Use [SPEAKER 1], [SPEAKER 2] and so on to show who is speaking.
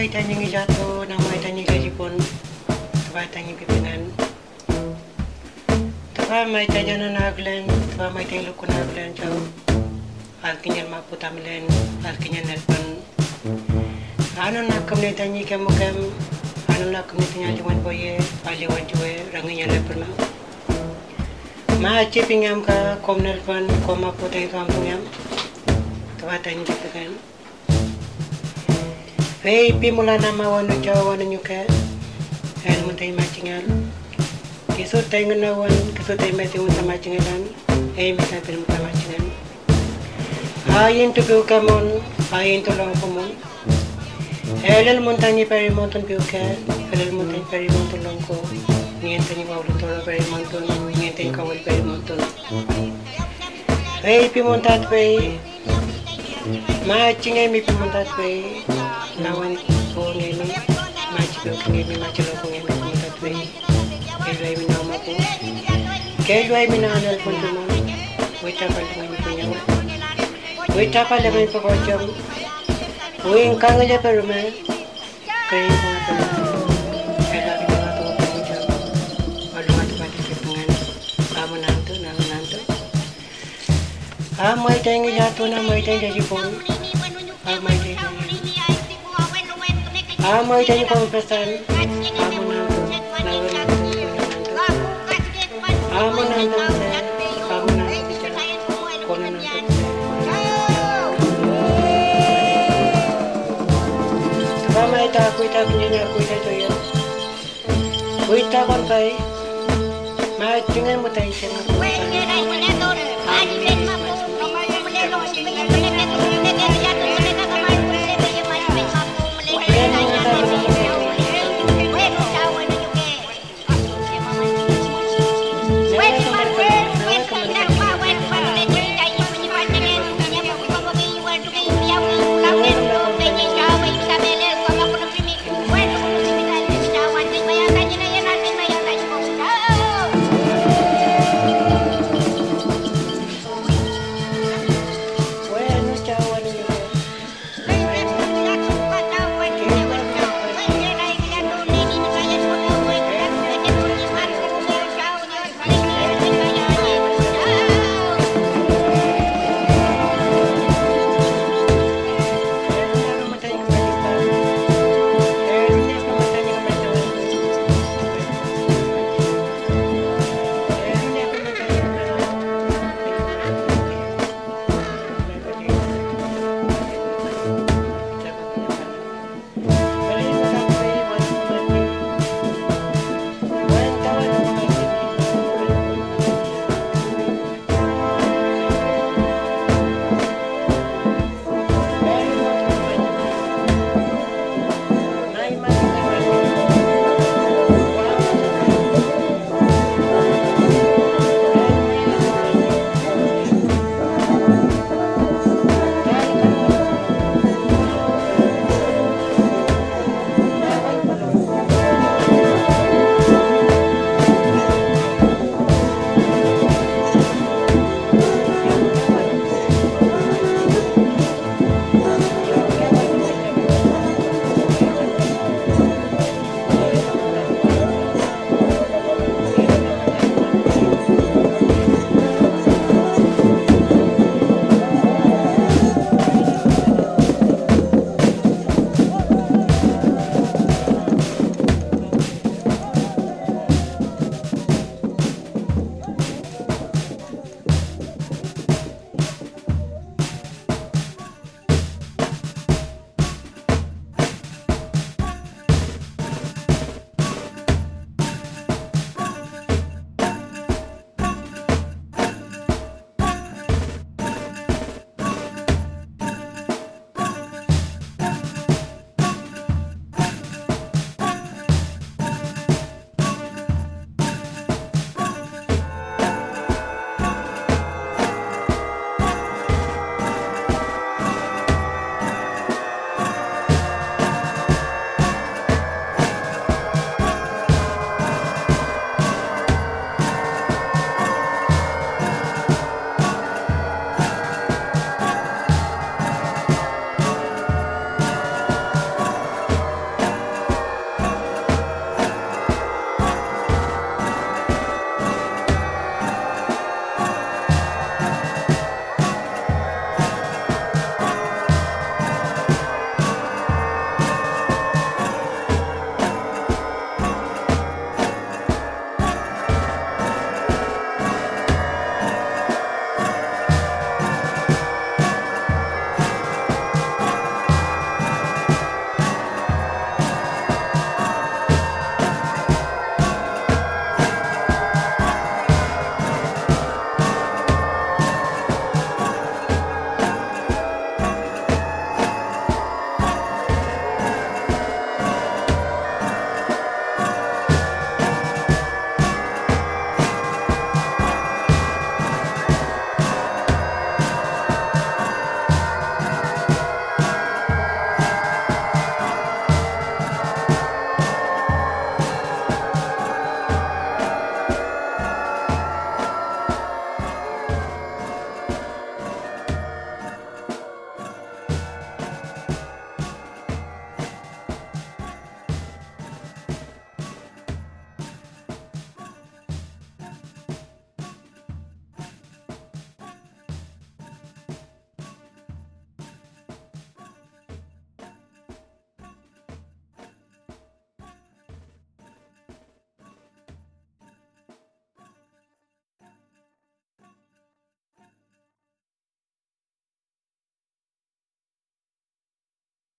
[SPEAKER 1] ay tanyang ijato, namo ay tanyang gajipon, taba tanyang pipinan. Taba may tanyang nanaglen, taba may tanyang lukon naglen, chao. Alkinya maputamilen, alkinya nelpon. Ano na kami tanyi kamu kam, ano na kami tanya cuman boye, pali wajue, ranginya lepon na. Ma cipingam ka kom nelpon, kom maputay kampung yam. Tawa tanyi gitu kan. Hei, pimula nama wanu jawa wanu nyuka. El muntai machingal. Kiso tay nganawan, kiso tay mati unta machingalan. Hei, mita pil unta machingalan. Ayin tu piu kamon, ayin tu long kumon. Elel montaña peri monton piu ka, elel montaña peri monton long ko. Niente ni wawlo toro peri monton, niente ni kawal peri monton. Hey pi montat pei, ma chingai mi pi montat pei, nawan ko ngai mi, ma chipiu ngai mi, ma chilo ko ngai mi pi montat pei. Kelwai mi Wita palingan mi punyawa. Wita palingan pa ko jam. Uwing kangalya pero me. Kaya ko nga pala. Kaya lagi ko nga tuwa ko jam. Walo nga tuwa di kipungan. Amo nanto, namo nanto. ta con thấy mà to em một thầy sẽ quên như này